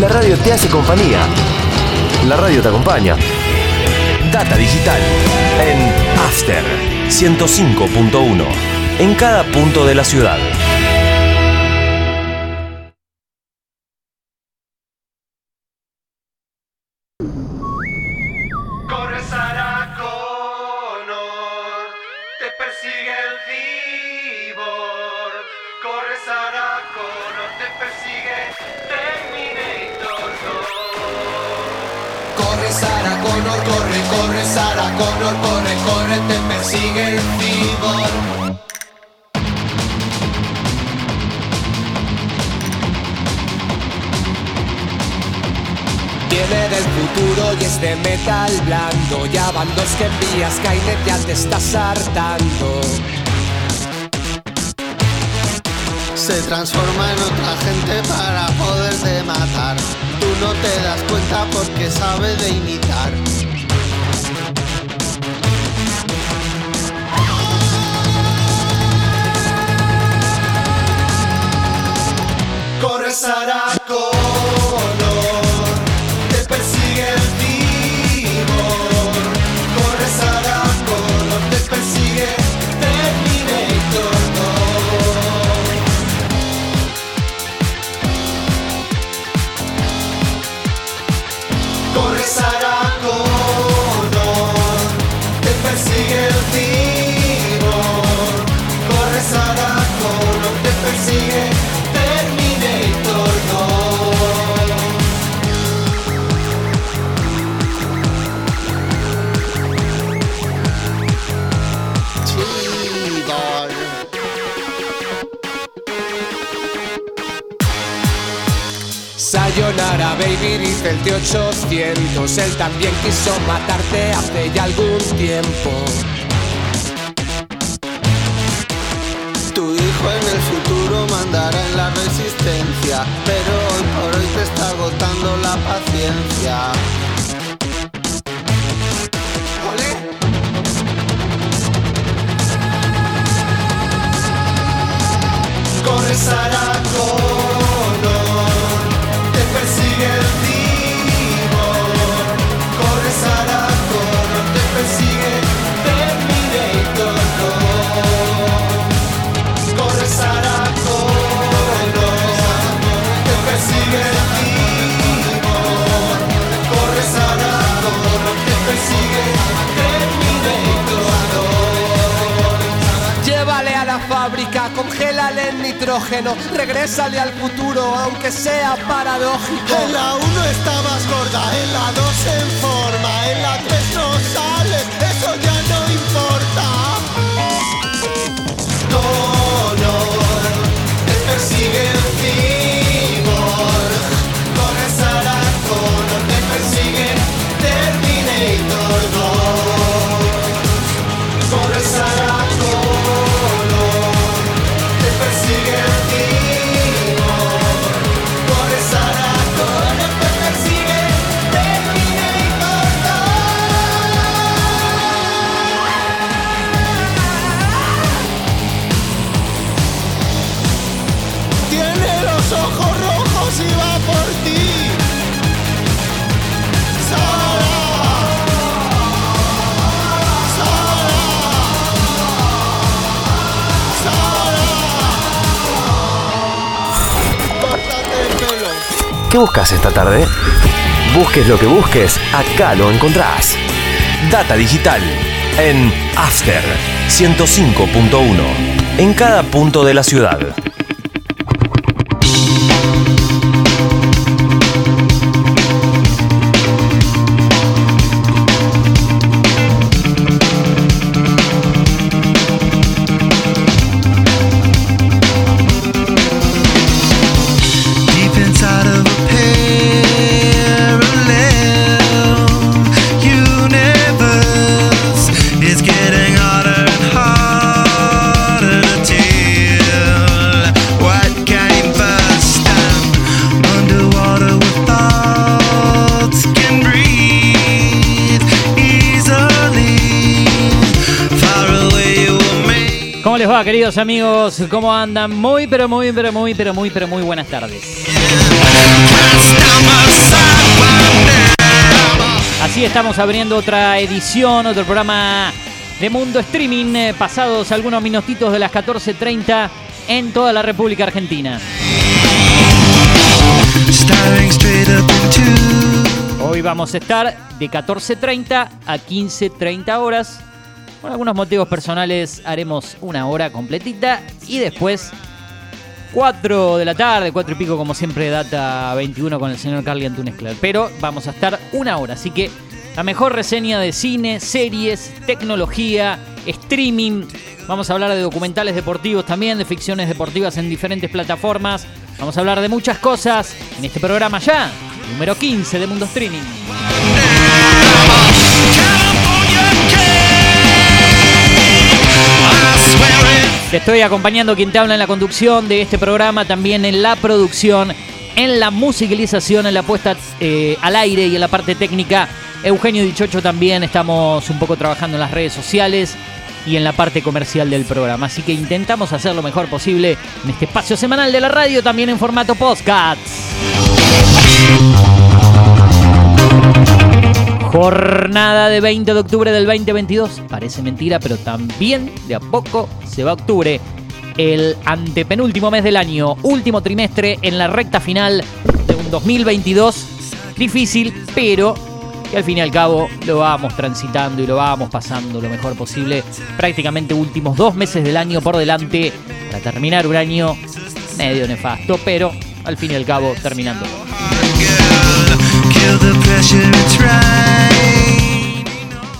La radio te hace compañía. La radio te acompaña. Data Digital en After 105.1 en cada punto de la ciudad. Sayonara baby dice el T800 Él también quiso matarte hace ya algún tiempo. Tu hijo en el futuro mandará en la resistencia, pero hoy por hoy te está agotando la paciencia. Corre Sarah nitrógeno Regrésale al futuro, aunque sea paradójico. En la 1 estabas gorda, en la 2 en forma, en la ¿Qué buscas esta tarde? Busques lo que busques, acá lo encontrás. Data Digital en After 105.1 en cada punto de la ciudad. Queridos amigos? ¿Cómo andan? Muy, pero muy, pero muy, pero muy, pero muy buenas tardes. Así estamos abriendo otra edición, otro programa de Mundo Streaming, eh, pasados algunos minutitos de las 14.30 en toda la República Argentina. Hoy vamos a estar de 14.30 a 15.30 horas. Por algunos motivos personales haremos una hora completita y después 4 de la tarde, 4 y pico como siempre, data 21 con el señor Carly Antunes Clar. Pero vamos a estar una hora, así que la mejor reseña de cine, series, tecnología, streaming. Vamos a hablar de documentales deportivos también, de ficciones deportivas en diferentes plataformas. Vamos a hablar de muchas cosas en este programa ya, número 15 de Mundo Streaming. Te estoy acompañando quien te habla en la conducción de este programa, también en la producción, en la musicalización, en la puesta eh, al aire y en la parte técnica. Eugenio Dichocho también estamos un poco trabajando en las redes sociales y en la parte comercial del programa. Así que intentamos hacer lo mejor posible en este espacio semanal de la radio, también en formato podcast. Jornada de 20 de octubre del 2022. Parece mentira, pero también de a poco se va octubre. El antepenúltimo mes del año, último trimestre en la recta final de un 2022 difícil, pero que al fin y al cabo lo vamos transitando y lo vamos pasando lo mejor posible. Prácticamente últimos dos meses del año por delante para terminar un año medio nefasto, pero al fin y al cabo terminando.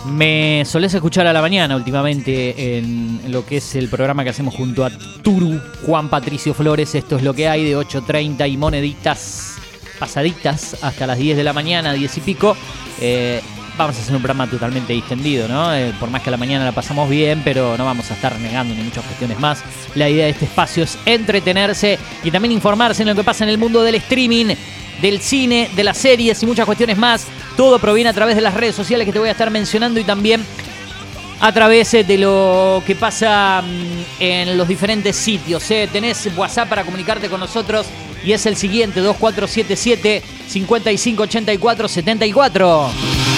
Me solés escuchar a la mañana últimamente en lo que es el programa que hacemos junto a Turu, Juan Patricio Flores. Esto es lo que hay de 8.30 y moneditas pasaditas hasta las 10 de la mañana, 10 y pico. Eh, vamos a hacer un programa totalmente distendido, ¿no? Eh, por más que a la mañana la pasamos bien, pero no vamos a estar negando ni muchas cuestiones más. La idea de este espacio es entretenerse y también informarse en lo que pasa en el mundo del streaming, del cine, de las series y muchas cuestiones más. Todo proviene a través de las redes sociales que te voy a estar mencionando y también a través eh, de lo que pasa mm, en los diferentes sitios. ¿eh? Tenés WhatsApp para comunicarte con nosotros y es el siguiente, 2477 5584 74.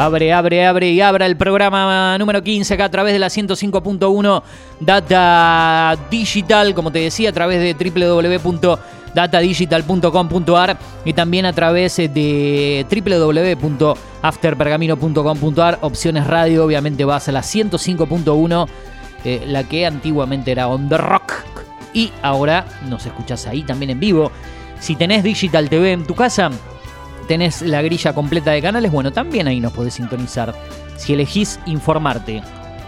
Abre, abre, abre y abra el programa número 15 acá a través de la 105.1 Data Digital, como te decía, a través de www.datadigital.com.ar y también a través de www.afterpergamino.com.ar. Opciones radio, obviamente vas a la 105.1, eh, la que antiguamente era On The Rock y ahora nos escuchás ahí también en vivo. Si tenés Digital TV en tu casa, tenés la grilla completa de canales, bueno, también ahí nos podés sintonizar. Si elegís informarte,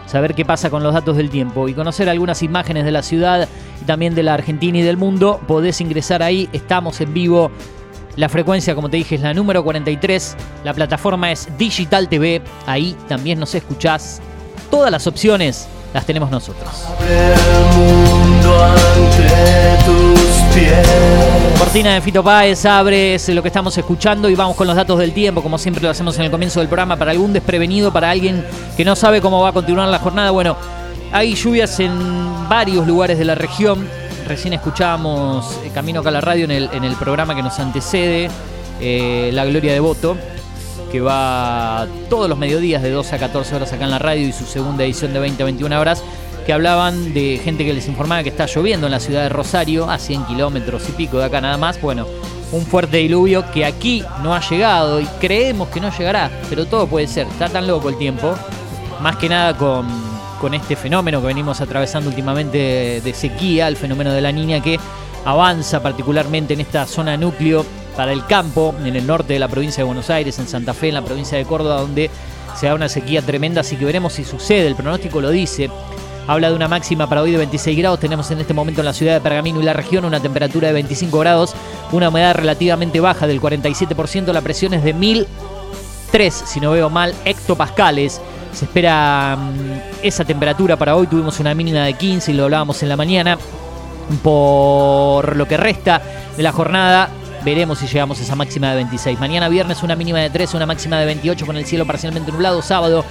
saber qué pasa con los datos del tiempo y conocer algunas imágenes de la ciudad y también de la Argentina y del mundo, podés ingresar ahí, estamos en vivo. La frecuencia, como te dije, es la número 43. La plataforma es Digital TV. Ahí también nos escuchás. Todas las opciones las tenemos nosotros. el mundo ante tus pies. Cortina de Fito Páez abre es lo que estamos escuchando y vamos con los datos del tiempo, como siempre lo hacemos en el comienzo del programa, para algún desprevenido, para alguien que no sabe cómo va a continuar la jornada. Bueno, hay lluvias en varios lugares de la región. Recién escuchábamos eh, Camino acá a la radio en el, en el programa que nos antecede, eh, La Gloria de Voto, que va todos los mediodías de 12 a 14 horas acá en la radio y su segunda edición de 20 a 21 horas, que hablaban de gente que les informaba que está lloviendo en la ciudad de Rosario, a 100 kilómetros y pico de acá nada más. Bueno, un fuerte diluvio que aquí no ha llegado y creemos que no llegará, pero todo puede ser, está tan loco el tiempo, más que nada con, con este fenómeno que venimos atravesando últimamente de sequía, el fenómeno de la niña que avanza particularmente en esta zona núcleo para el campo, en el norte de la provincia de Buenos Aires, en Santa Fe, en la provincia de Córdoba, donde se da una sequía tremenda, así que veremos si sucede, el pronóstico lo dice. Habla de una máxima para hoy de 26 grados. Tenemos en este momento en la ciudad de Pergamino y la región una temperatura de 25 grados, una humedad relativamente baja del 47%, la presión es de 1003, si no veo mal, hectopascales. Se espera mm, esa temperatura para hoy. Tuvimos una mínima de 15 y lo hablábamos en la mañana. Por lo que resta de la jornada, Veremos si llegamos a esa máxima de 26. Mañana viernes una mínima de 13, una máxima de 28 con el cielo parcialmente nublado. Sábado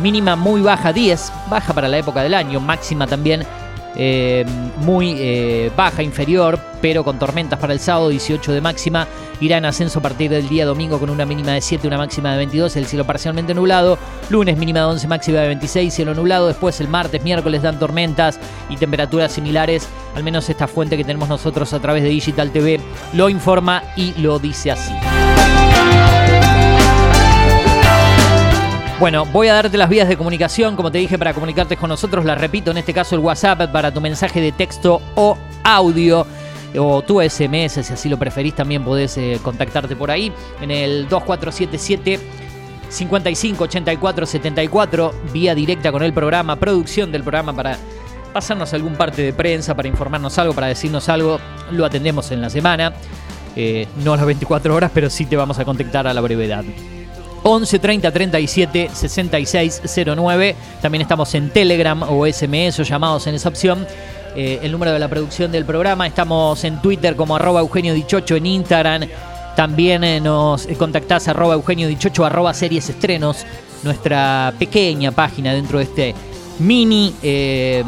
mínima muy baja, 10, baja para la época del año. Máxima también eh, muy eh, baja, inferior, pero con tormentas para el sábado, 18 de máxima. Irá en ascenso a partir del día domingo con una mínima de 7, una máxima de 22, el cielo parcialmente nublado. Lunes mínima de 11, máxima de 26, cielo nublado. Después el martes, miércoles dan tormentas y temperaturas similares. Al menos esta fuente que tenemos nosotros a través de Digital TV lo informa y lo dice así. Bueno, voy a darte las vías de comunicación, como te dije, para comunicarte con nosotros. Las repito, en este caso el WhatsApp para tu mensaje de texto o audio. O tu SMS, si así lo preferís, también podés eh, contactarte por ahí en el 2477 5584 74, vía directa con el programa, producción del programa para pasarnos algún parte de prensa, para informarnos algo, para decirnos algo. Lo atendemos en la semana, eh, no a las 24 horas, pero sí te vamos a contactar a la brevedad. 11 30 37 66 09. También estamos en Telegram o SMS o llamados en esa opción. Eh, el número de la producción del programa. Estamos en Twitter como arroba Eugenio Dichocho, en Instagram. También eh, nos contactás arroba Eugenio Dichocho, arroba series estrenos. Nuestra pequeña página dentro de este mini, eh,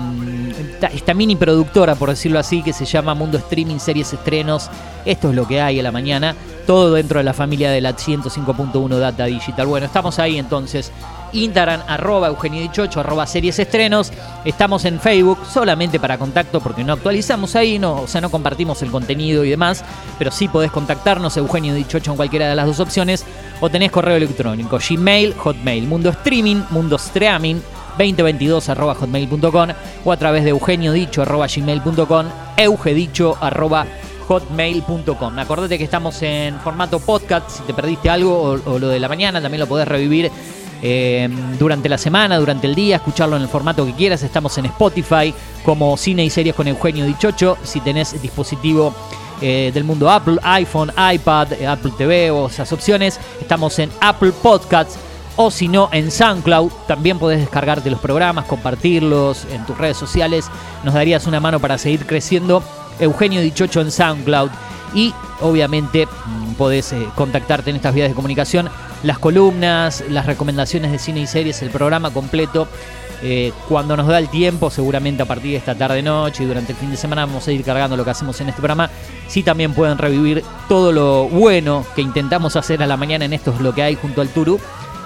esta, mini productora, por decirlo así, que se llama Mundo Streaming Series Estrenos. Esto es lo que hay a la mañana. Todo dentro de la familia de la 105.1 Data Digital. Bueno, estamos ahí entonces. Instagram, arroba Eugenio Dichocho, arroba series estrenos. Estamos en Facebook solamente para contacto porque no actualizamos ahí, no, o sea, no compartimos el contenido y demás, pero sí podés contactarnos, Eugenio Dichocho, en cualquiera de las dos opciones, o tenés correo electrónico, Gmail, Hotmail, Mundo Streaming, Mundo Streaming, 2022 arroba hotmail.com o a través de Eugenio Dicho arroba gmail.com, eugedicho arroba hotmail.com. Acordate que estamos en formato podcast, si te perdiste algo o, o lo de la mañana, también lo podés revivir eh, durante la semana, durante el día, escucharlo en el formato que quieras. Estamos en Spotify como Cine y Series con Eugenio Dichocho. Si tenés dispositivo eh, del mundo Apple, iPhone, iPad, eh, Apple TV o esas opciones, estamos en Apple Podcasts. O si no, en SoundCloud también podés descargarte los programas, compartirlos en tus redes sociales. Nos darías una mano para seguir creciendo. Eugenio Dichocho en SoundCloud. Y obviamente mm, podés eh, contactarte en estas vías de comunicación. Las columnas, las recomendaciones de cine y series, el programa completo. Eh, cuando nos da el tiempo, seguramente a partir de esta tarde-noche y durante el fin de semana vamos a ir cargando lo que hacemos en este programa. Sí también pueden revivir todo lo bueno que intentamos hacer a la mañana en esto es lo que hay junto al Turu,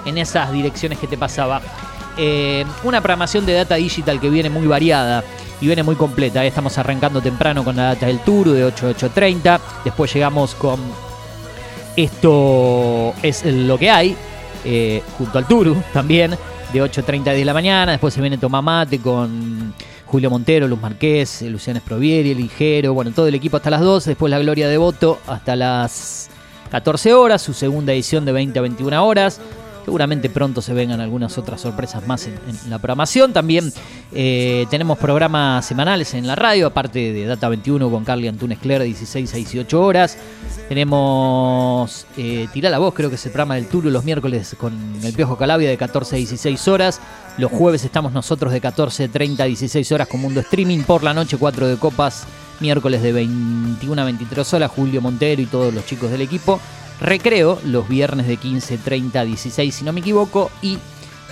en esas direcciones que te pasaba. Eh, una programación de data digital que viene muy variada y viene muy completa. Estamos arrancando temprano con la data del Turu de 8 a 8.30. Después llegamos con esto es lo que hay, eh, junto al Turu también, de 8.30 a 10 de la mañana. Después se viene Tomamate con Julio Montero, Luz Marqués, Sprovieri, El Ligero, bueno, todo el equipo hasta las 12. Después la Gloria de Voto hasta las 14 horas, su segunda edición de 20 a 21 horas. Seguramente pronto se vengan algunas otras sorpresas más en, la programación. También eh, tenemos programas semanales en la radio, aparte de Data 21 con Carly Antunes Cler, 16 a 18 horas. Tenemos eh, Tirá la Voz, creo que es el programa del Turo, los miércoles con el Piojo Calabia de 14 a 16 horas. Los jueves estamos nosotros de 14.30 a 16 horas con Mundo Streaming. Por la noche, 4 de copas. Miércoles de 21 a 23 horas, Julio Montero y todos los chicos del equipo. Recreo los viernes de 15.30 a 16, si no me equivoco. Y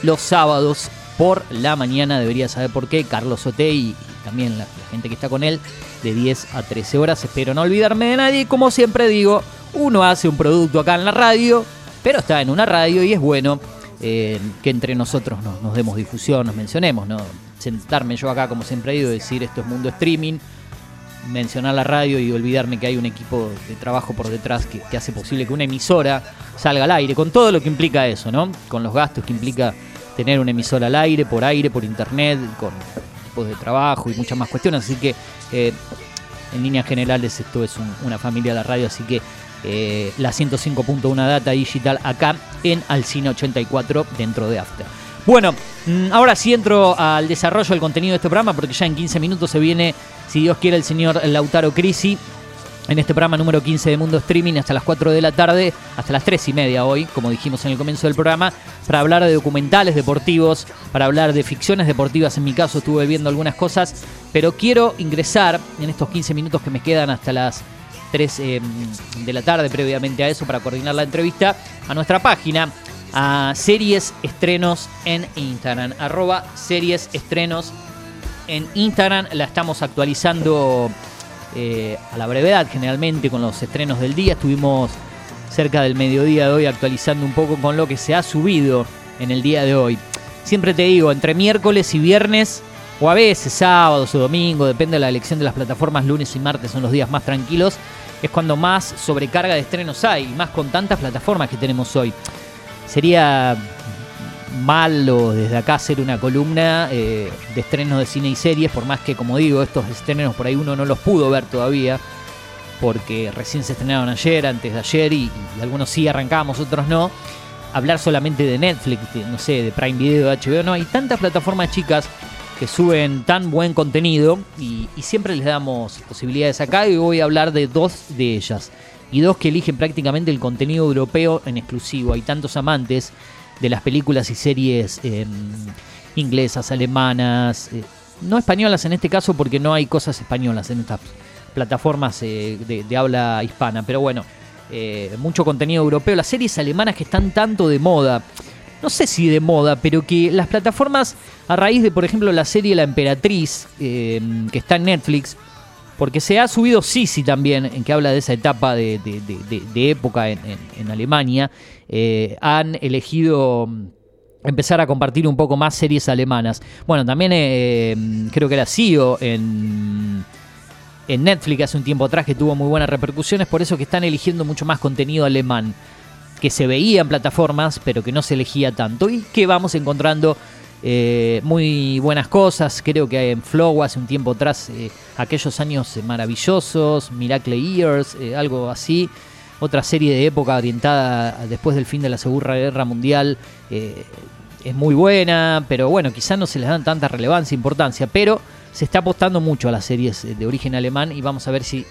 los sábados por la mañana, debería saber por qué, Carlos Ote y también la, gente que está con él, de 10 a 13 horas. Espero no olvidarme de nadie. Como siempre digo, uno hace un producto acá en la radio, pero está en una radio y es bueno eh, que entre nosotros nos, nos demos difusión, nos mencionemos, ¿no? Sentarme yo acá, como siempre digo, decir esto es mundo streaming, mencionar la radio y olvidarme que hay un equipo de trabajo por detrás que, que hace posible que una emisora salga al aire, con todo lo que implica eso, ¿no? Con los gastos que implica tener una emisora al aire, por aire, por internet, con equipos de trabajo y muchas más cuestiones. Así que, eh, en líneas generales, esto es un- una familia de la radio, así que eh, la 105.1 Data Digital acá en Alcina 84 dentro de After. Bueno, mm, ahora sí entro al desarrollo del contenido de este programa porque ya en 15 minutos se viene, si Dios quiere, el señor Lautaro Crisi en este programa número 15 de Mundo Streaming hasta las 4 de la tarde, hasta las 3 y media hoy, como dijimos en el comienzo del programa, para hablar de documentales deportivos, para hablar de ficciones deportivas. En mi caso estuve viendo algunas cosas, pero quiero ingresar en estos 15 minutos que me quedan hasta las 3 eh, de la tarde, previamente a eso, para coordinar la entrevista, a nuestra página, a Series Estrenos en Instagram, arroba Series Estrenos en Instagram. La estamos actualizando eh, a la brevedad, generalmente con los estrenos del día. Estuvimos cerca del mediodía de hoy actualizando un poco con lo que se ha subido en el día de hoy. Siempre te digo, entre miércoles y viernes, o a veces sábados o domingo, depende de la elección de las plataformas, lunes y martes son los días más tranquilos, es cuando más sobrecarga de estrenos hay, y más con tantas plataformas que tenemos hoy. Sería malo desde acá hacer una columna eh, de estrenos de cine y series, por más que, como digo, estos estrenos por ahí uno no los pudo ver todavía, porque recién se estrenaron ayer, antes de ayer, y, algunos sí arrancamos, otros no. Hablar solamente de Netflix, de, no sé, de Prime Video, de HBO, no, hay tantas plataformas chicas que suben tan buen contenido y, y siempre les damos posibilidades acá y voy a hablar de dos de ellas. Y dos que eligen prácticamente el contenido europeo en exclusivo. Hay tantos amantes de las películas y series eh, inglesas, alemanas, eh, no españolas en este caso porque no hay cosas españolas en estas plataformas eh, de, de habla hispana, pero bueno, eh, mucho contenido europeo, las series alemanas que están tanto de moda, no sé si de moda, pero que las plataformas, a raíz de, por ejemplo, la serie La Emperatriz, eh, que está en Netflix, porque se ha subido Sisi también, en que habla de esa etapa de, de- de- época en, Alemania, eh, han elegido mm, empezar a compartir un poco más series alemanas. Bueno, también eh, creo que era CEO en, en Netflix hace un tiempo atrás que tuvo muy buenas repercusiones, por eso que están eligiendo mucho más contenido alemán que se veía en plataformas, pero que no se elegía tanto y que vamos encontrando eh, muy buenas cosas. Creo que en Flow hace un tiempo atrás, eh, aquellos años eh, maravillosos, Miracle Years, algo así. Otra serie de época orientada después del fin de la Segunda Guerra Mundial. es muy buena, pero bueno, quizás no se les dan tanta relevancia, importancia, pero se está apostando mucho a las series de origen alemán y vamos a ver si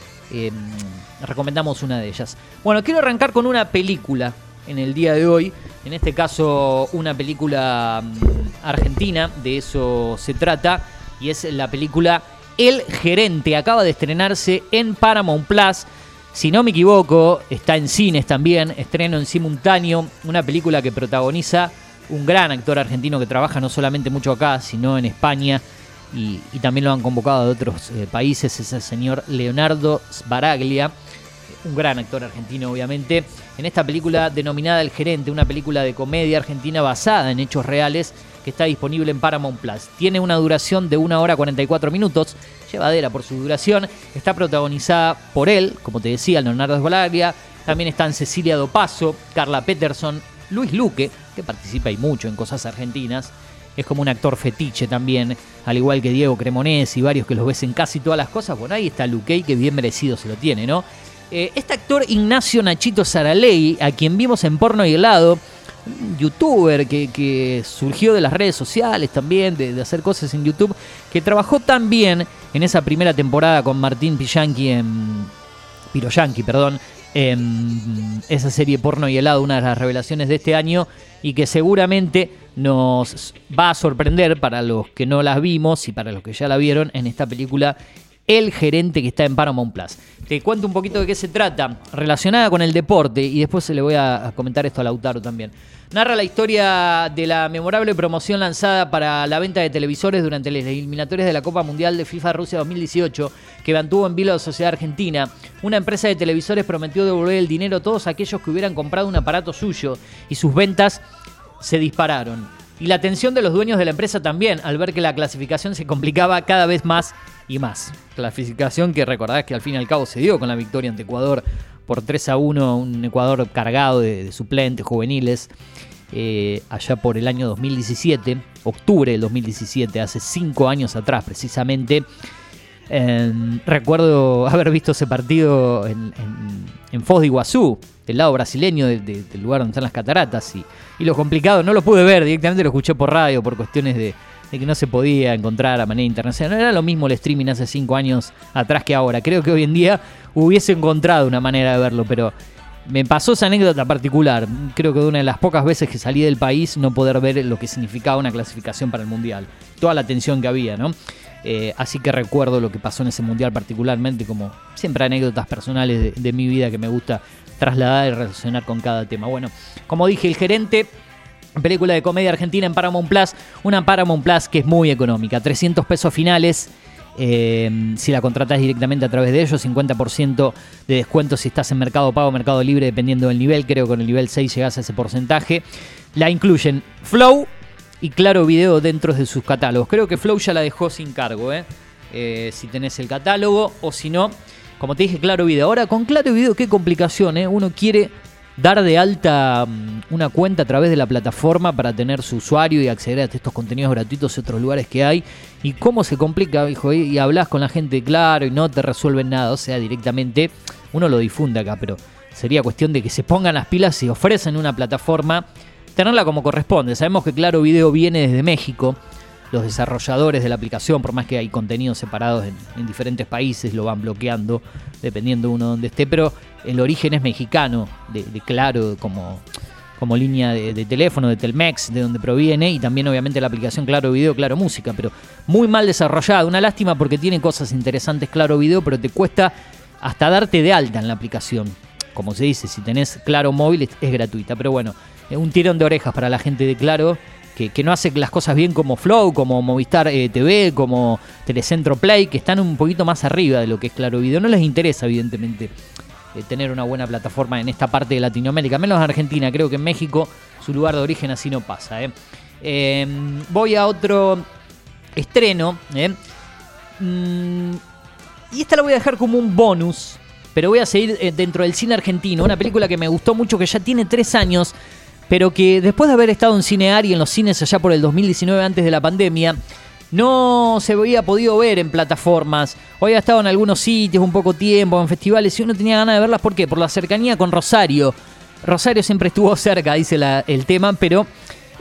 recomendamos una de ellas. Bueno, quiero arrancar con una película en el día de hoy, en este caso una película mm, argentina, de eso se trata, y es la película El Gerente, acaba de estrenarse en Paramount Plus. Si no me equivoco, está en cines también, estreno en simultáneo, una película que protagoniza un gran actor argentino que trabaja no solamente mucho acá, sino en España y, también lo han convocado de otros eh, países, es el señor Leonardo Sbaraglia, un gran actor argentino obviamente, en esta película denominada El Gerente, una película de comedia argentina basada en hechos reales que está disponible en Paramount Plus. Tiene una duración de 1 hora 44 minutos, llevadera por su duración, está protagonizada por él, como te decía, Leonardo Sbaraglia, también están Cecilia Dopaso, Carla Peterson, Luis Luque, que participa y mucho en cosas argentinas, es como un actor fetiche también, al igual que Diego Cremonesi y varios que los ves en casi todas las cosas. Bueno, ahí está Luque, que bien merecido se lo tiene, ¿no? Eh, este actor Ignacio Nachito Saraley, a quien vimos en Porno y Helado, un youtuber que, surgió de las redes sociales también, de, hacer cosas en YouTube, que trabajó tan bien en esa primera temporada con Martín Pillanqui en Piroyanqui, perdón, en esa serie Porno y Helado, una de las revelaciones de este año y que seguramente nos va a sorprender para los que no las vimos y para los que ya la vieron en esta película El gerente que está en Paramount Plus. Te cuento un poquito de qué se trata, relacionada con el deporte y después se le voy a comentar esto a Lautaro también. Narra la historia de la memorable promoción lanzada para la venta de televisores durante las eliminatorias de la Copa Mundial de FIFA Rusia 2018 que mantuvo en vilo la sociedad argentina. Una empresa de televisores prometió devolver el dinero a todos aquellos que hubieran comprado un aparato suyo y sus ventas se dispararon. Y la atención de los dueños de la empresa también, al ver que la clasificación se complicaba cada vez más y más. Clasificación que recordás que al fin y al cabo se dio con la victoria ante Ecuador por 3 a 1, un Ecuador cargado de, suplentes juveniles, eh, allá por el año 2017, octubre del 2017, hace 5 años atrás precisamente. Eh, recuerdo haber visto ese partido en, en- en Foz de Iguazú, del lado brasileño de- de- del lugar donde están las cataratas. Y, y lo complicado, no lo pude ver, directamente lo escuché por radio por cuestiones de, de que no se podía encontrar a manera internacional. No era lo mismo el streaming hace cinco años atrás que ahora. Creo que hoy en día hubiese encontrado una manera de verlo, pero me pasó esa anécdota particular. Creo que de una de las pocas veces que salí del país no poder ver lo que significaba una clasificación para el Mundial. Toda la tensión que había, ¿no? Eh, así que recuerdo lo que pasó en ese mundial particularmente, como siempre anécdotas personales de, de mi vida que me gusta trasladar y relacionar con cada tema. Bueno, como dije, el gerente película de comedia argentina en Paramount Plus, una Paramount Plus que es muy económica, 300 pesos finales. eh, si la contratas directamente a través de ellos, 50% de descuento si estás en Mercado Pago, Mercado Libre, dependiendo del nivel. Creo que con el nivel 6 llegas a ese porcentaje. La incluyen Flow y Claro Video dentro de sus catálogos. Creo que Flow ya la dejó sin cargo, ¿eh? Eh, si tenés el catálogo o si no, como te dije, Claro Video. Ahora, con Claro Video, qué complicación, ¿eh? Uno quiere dar de alta mm, una cuenta a través de la plataforma para tener su usuario y acceder a estos contenidos gratuitos y otros lugares que hay. Y cómo se complica, hijo, y y hablas con la gente claro y no te resuelven nada. O sea, directamente uno lo difunde acá, pero sería cuestión de que se pongan las pilas y ofrecen una plataforma, tenerla como corresponde. Sabemos que Claro Video viene desde México. Los desarrolladores de la aplicación, por más que hay contenidos separados en, en diferentes países, lo van bloqueando dependiendo uno donde esté, pero el origen es mexicano, de, Claro como, como línea de, teléfono, de Telmex, de donde proviene, y también obviamente la aplicación Claro Video, Claro Música, pero muy mal desarrollada. Una lástima porque tiene cosas interesantes Claro Video, pero te cuesta hasta darte de alta en la aplicación. Como se dice, si tenés Claro Móvil es, es gratuita, pero bueno, eh, un tirón de orejas para la gente de Claro. Que, no hace las cosas bien como Flow, como Movistar eh, TV, como Telecentro Play, que están un poquito más arriba de lo que es Claro Video. No les interesa, evidentemente, eh, tener una buena plataforma en esta parte de Latinoamérica, menos Argentina. Creo que en México su lugar de origen así no pasa. ¿eh? Eh, voy a otro estreno. Mm, y esta la voy a dejar como un bonus, pero voy a seguir dentro del cine argentino. Una película que me gustó mucho, que ya tiene tres años, pero que después de haber estado en Cinear y en los cines allá por el 2019, antes de la pandemia, no se había podido ver en plataformas. Hoy ha estado en algunos sitios un poco tiempo, en festivales, y uno tenía ganas de verlas. ¿Por qué? Por la cercanía con Rosario. Rosario siempre estuvo cerca, dice el tema, pero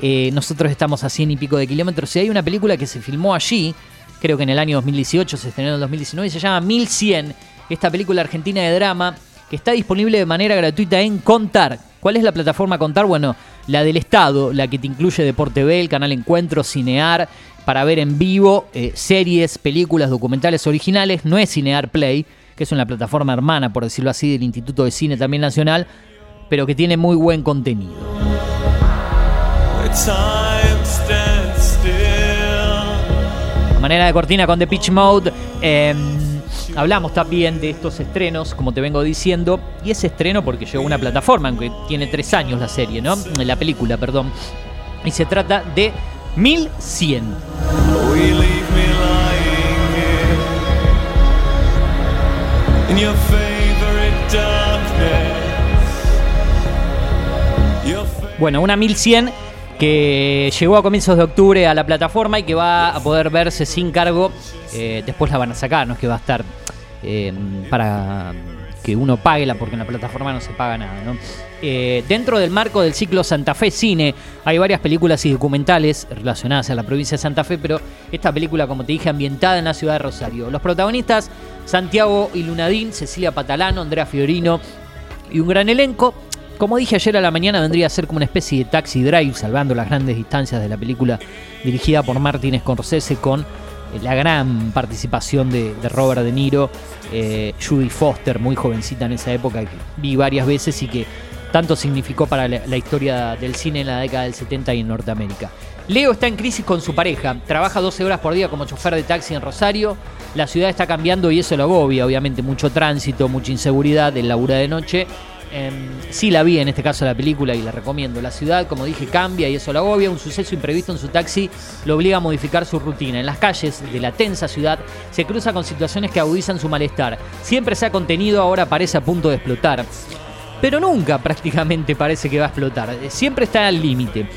eh, nosotros estamos a 100 y pico de kilómetros. Y hay una película que se filmó allí, creo que en el año 2018, se estrenó en el 2019, y se llama 1100. Esta película argentina de drama que está disponible de manera gratuita en Contar. ¿Cuál es la plataforma Contar? Bueno, la del Estado, la que te incluye Deporte B, el canal Encuentro, Cinear, para ver en vivo eh, series, películas, documentales originales. No es Cinear Play, que es una plataforma hermana, por decirlo así, del Instituto de Cine también nacional, pero que tiene muy buen contenido. Manera de cortina con The Pitch Mode. eh, hablamos también de estos estrenos, como te vengo diciendo. Y ese estreno porque llegó a una plataforma, aunque tiene tres años la serie, ¿no? La película, perdón. Y se trata de 1100. Will you leave me lying here in your favorite darkness? Your fa- Bueno, una 1100 que llegó a comienzos de octubre a la plataforma y que va a poder verse sin cargo. Eh, después la van a sacar, no es que va a estar eh, para que uno pague la, porque en la plataforma no se paga nada. ¿no? Eh, dentro del marco del ciclo Santa Fe Cine hay varias películas y documentales relacionadas a la provincia de Santa Fe, pero esta película, como te dije, ambientada en la ciudad de Rosario. Los protagonistas, Santiago y Lunadín, Cecilia Patalano, Andrea Fiorino y un gran elenco. Como dije ayer a la mañana, vendría a ser como una especie de taxi drive, salvando las grandes distancias de la película dirigida por Martin Scorsese con eh, la gran participación de, Robert De Niro, eh, Judy Foster, muy jovencita en esa época, que vi varias veces y que tanto significó para la, la historia del cine en la década del 70 y en Norteamérica. Leo está en crisis con su pareja, trabaja 12 horas por día como chofer de taxi en Rosario, la ciudad está cambiando y eso lo agobia, obviamente mucho tránsito, mucha inseguridad, el labura de noche. Em, sí la vi en este caso la película y la recomiendo. La ciudad, como dije, cambia y eso la agobia. Un suceso imprevisto en su taxi lo obliga a modificar su rutina. En las calles de la tensa ciudad se cruza con situaciones que agudizan su malestar. Siempre se ha contenido, ahora parece a punto de explotar. Pero nunca prácticamente parece que va a explotar. Eh, Siempre está al límite.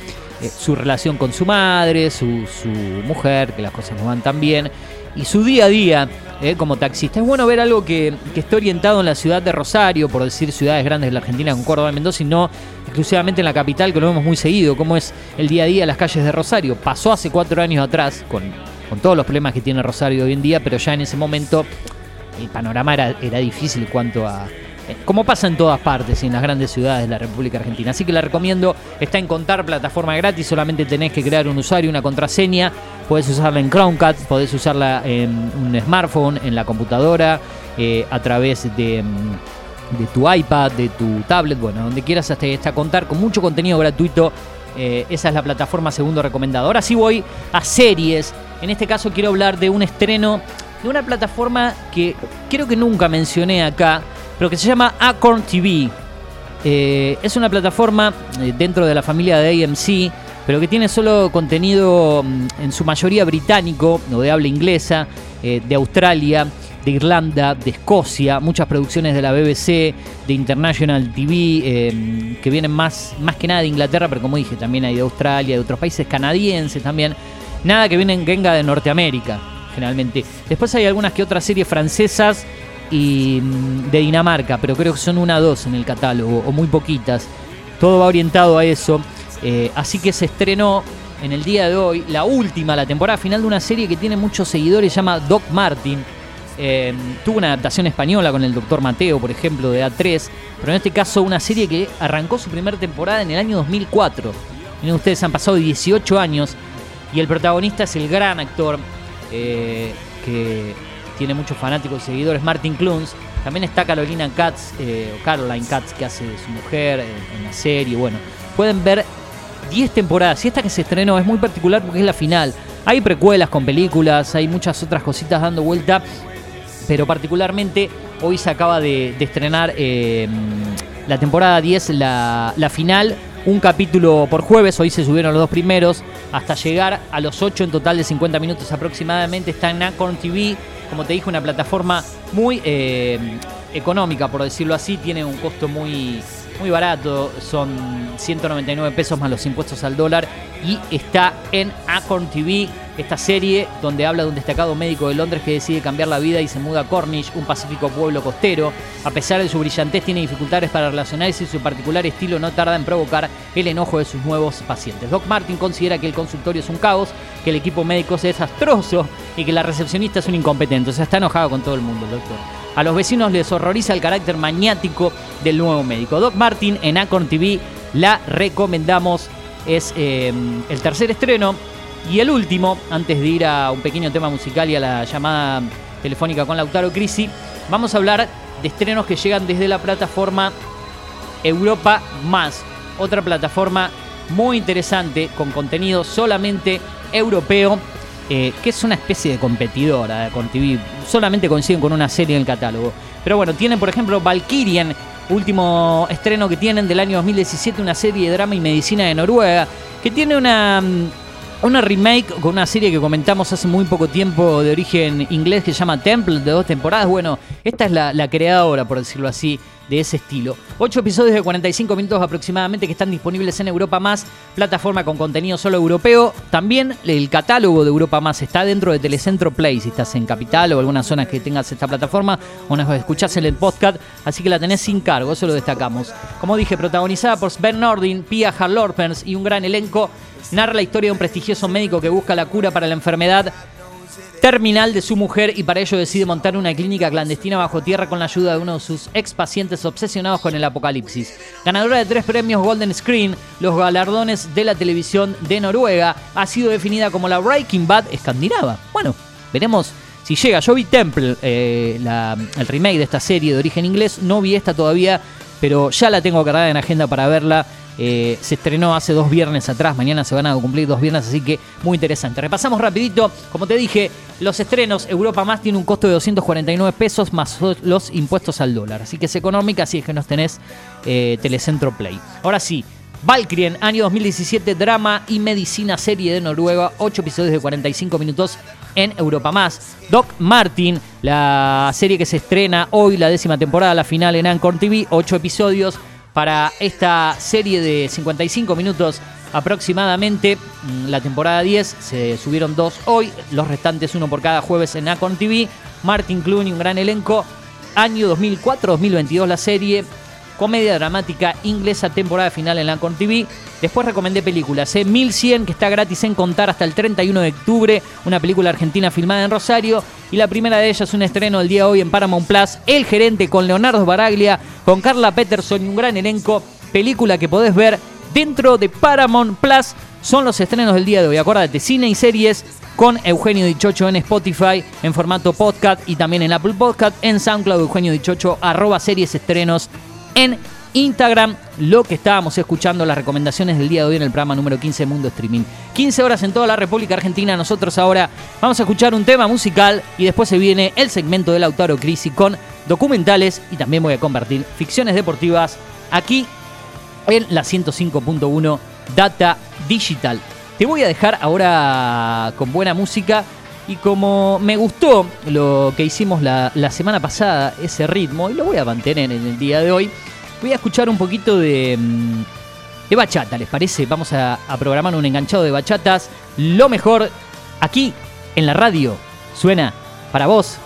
Eh, su relación con su madre, su, su mujer, que las cosas no van tan bien, y su día a día eh, como taxista. Es bueno ver algo que, que esté orientado en la ciudad de Rosario, por decir ciudades grandes de la Argentina, con Córdoba y Mendoza, y no exclusivamente en la capital, que lo vemos muy seguido, como es el día a día las calles de Rosario. Pasó hace cuatro años atrás, con, con todos los problemas que tiene Rosario hoy en día, pero ya en ese momento el panorama era, era difícil cuanto a, como pasa en todas partes y en las grandes ciudades de la República Argentina. Así que la recomiendo, está en Contar, plataforma gratis, solamente tenés que crear un usuario, una contraseña, podés usarla en Chromecast, podés usarla en un smartphone, en la computadora, eh, a través de, mm, de tu iPad, de tu tablet, bueno, donde quieras hasta Contar, con mucho contenido gratuito. Eh, esa es la plataforma segundo recomendado. Ahora sí voy a series. En este caso quiero hablar de un estreno de una plataforma que creo que nunca mencioné acá, pero que se llama Acorn TV. Eh, es una plataforma eh, dentro de la familia de AMC, pero que tiene solo contenido mm, en su mayoría británico o de habla inglesa, eh, de Australia, de Irlanda, de Escocia, muchas producciones de la BBC, de International TV, que vienen más, más que nada de Inglaterra, pero como dije, también hay de Australia, de otros países canadienses también. Nada que vienen, venga de Norteamérica, generalmente. Después hay algunas que otras series francesas y mm, de Dinamarca, pero creo que son una o dos en el catálogo, o muy poquitas. Todo va orientado a eso. Eh, así que se estrenó en el día de hoy la última, la temporada final de una serie que tiene muchos seguidores, se llama Doc Martin. Eh, tuvo una adaptación española con el Doctor Mateo, por ejemplo, de A3, pero en este caso una serie que arrancó su primera temporada en el año 2004. Miren ustedes, han pasado 18 años y el protagonista es el gran actor eh, que tiene muchos fanáticos y seguidores, Martin Clunes. También está Carolina Katz, eh, o Caroline Katz, que hace su mujer en, en la serie. Bueno, pueden ver 10 temporadas. Y esta que se estrenó es muy particular porque es la final. Hay precuelas con películas, hay muchas otras cositas dando vuelta, pero particularmente hoy se acaba de, de estrenar eh, la temporada 10, la, la final. Un capítulo por jueves, hoy se subieron los dos primeros, hasta llegar a los 8 en total de 50 minutos aproximadamente. Está en Acorn TV, como te dije, una plataforma muy eh, económica, por decirlo así. Tiene un costo muy, muy barato, son 199 pesos más los impuestos al dólar. Y está en Acorn TV, esta serie donde habla de un destacado médico de Londres que decide cambiar la vida y se muda a Cornish, un pacífico pueblo costero. A pesar de su brillantez, tiene dificultades para relacionarse y su particular estilo no tarda en provocar el enojo de sus nuevos pacientes. Doc Martin considera que el consultorio es un caos, que el equipo médico es desastroso y que la recepcionista es un incompetente. O sea, está enojado con todo el mundo, doctor. A los vecinos les horroriza el carácter maniático del nuevo médico. Doc Martin en Acorn TV la recomendamos. Es eh, el tercer estreno y el último, antes de ir a un pequeño tema musical y a la llamada telefónica con Lautaro Crisi, vamos a hablar de estrenos que llegan desde la plataforma Europa Más, otra plataforma muy interesante con contenido solamente europeo, eh, que es una especie de competidora con TV, solamente coinciden con una serie en el catálogo. Pero bueno, tienen por ejemplo Valkyrian, último estreno que tienen del año 2017, una serie de drama y medicina de Noruega, que tiene una... una remake con una serie que comentamos hace muy poco tiempo de origen inglés que se llama Temple, de dos temporadas. Bueno, esta es la, la creadora, por decirlo así, de ese estilo. Ocho episodios de 45 minutos aproximadamente que están disponibles en Europa Más, plataforma con contenido solo europeo. También el catálogo de Europa Más está dentro de Telecentro Play, si estás en Capital o algunas zonas que tengas esta plataforma o nos escuchás en el podcast, así que la tenés sin cargo, eso lo destacamos. Como dije, protagonizada por Sven Nordin, Pia Harlorpens y un gran elenco, narra la historia de un prestigioso médico que busca la cura para la enfermedad terminal de su mujer y para ello decide montar una clínica clandestina bajo tierra con la ayuda de uno de sus ex pacientes obsesionados con el apocalipsis. Ganadora de tres premios Golden Screen, los galardones de la televisión de Noruega, ha sido definida como la Breaking Bad escandinava. Bueno, veremos si llega. Yo vi Temple, eh, la- el remake de esta serie de origen inglés, no vi esta todavía, pero ya la tengo cargada en agenda para verla. Eh, se estrenó hace dos viernes atrás, mañana se van a cumplir dos viernes, así que muy interesante. Repasamos rapidito, como te dije, los estrenos, Europa Más tiene un costo de 249 pesos más los impuestos al dólar, así que es económica si es que nos tenés eh, Telecentro Play. Ahora sí, Valkyrie, año 2017, drama y medicina serie de Noruega, 8 episodios de 45 minutos en Europa Más. Doc Martin, la serie que se estrena hoy, la décima temporada, la final en Anchor TV, 8 episodios para esta serie de 55 minutos aproximadamente. Mm, La temporada 10 se subieron dos hoy, los restantes uno por cada jueves en Acon TV. Martin Clooney, un gran elenco. Año 2004-2022 la serie. Comedia dramática inglesa, temporada final en la Con TV. Después recomendé películas, ¿eh? 1100, que está gratis en contar hasta el 31 de octubre, una película argentina filmada en Rosario. Y la primera de ellas, un estreno el día de hoy en Paramount Plus, El Gerente con Leonardo Baraglia, con Carla Peterson y un gran elenco. Película que podés ver dentro de Paramount Plus. Son los estrenos del día de hoy. Acuérdate, cine y series con Eugenio Dichocho en Spotify, en formato podcast y también en Apple Podcast, en SoundCloud Eugenio Dichocho, arroba series estrenos en Instagram, lo que estábamos escuchando, las recomendaciones del día de hoy en el programa número 15 de Mundo Streaming. 15 horas en toda la República Argentina, nosotros ahora vamos a escuchar un tema musical y después se viene el segmento del Lautaro Crisi con documentales y también voy a compartir ficciones deportivas aquí en la 105.1 Data Digital. Te voy a dejar ahora con buena música y como me gustó lo que hicimos la, la semana pasada, ese ritmo, y lo voy a mantener en el día de hoy, voy a escuchar un poquito de, mm, de bachata, ¿les parece? Vamos a, a programar un enganchado de bachatas. Lo mejor aquí en la radio suena para vos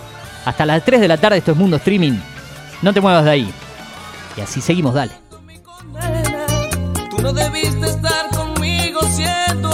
hasta las 3 de la tarde. Esto es Mundo Streaming. No te muevas de ahí. Y así seguimos, dale. Tú no debiste estar conmigo siendo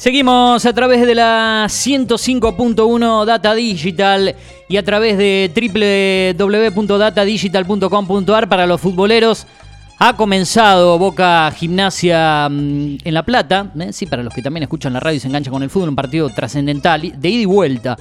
Seguimos a través de la 105.1 Data Digital y a través de www.datadigital.com.ar para los futboleros. Ha comenzado Boca Gimnasia mm, en La Plata, ¿eh? sí, para los que también escuchan la radio y se enganchan con el fútbol, un partido trascendental de ida y vuelta.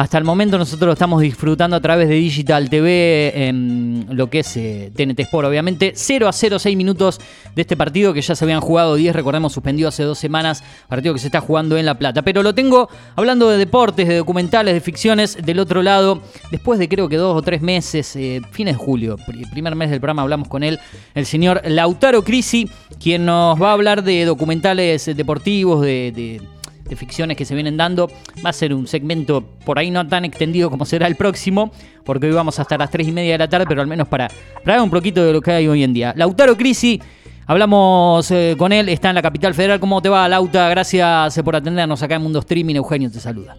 Hasta el momento nosotros lo estamos disfrutando a través de Digital TV, en lo que es eh, TNT Sport, obviamente. 0 a 0, 6 minutos de este partido que ya se habían jugado 10, recordemos, suspendido hace dos semanas, partido que se está jugando en La Plata. Pero lo tengo hablando de deportes, de documentales, de ficciones, del otro lado, después de creo que dos o tres meses, eh, fines de julio, pr- primer mes del programa, hablamos con él, el señor Lautaro Crisi, quien nos va a hablar de documentales deportivos, de- de de ficciones que se vienen dando. Va a ser un segmento por ahí no tan extendido como será el próximo, porque hoy vamos hasta las 3 y media de la tarde, pero al menos para, ver un poquito de lo que hay hoy en día. Lautaro Crisi, hablamos eh, con él, está en la capital federal. ¿Cómo te va, Lauta? Gracias eh, por atendernos acá en Mundo Streaming. Eugenio te saluda.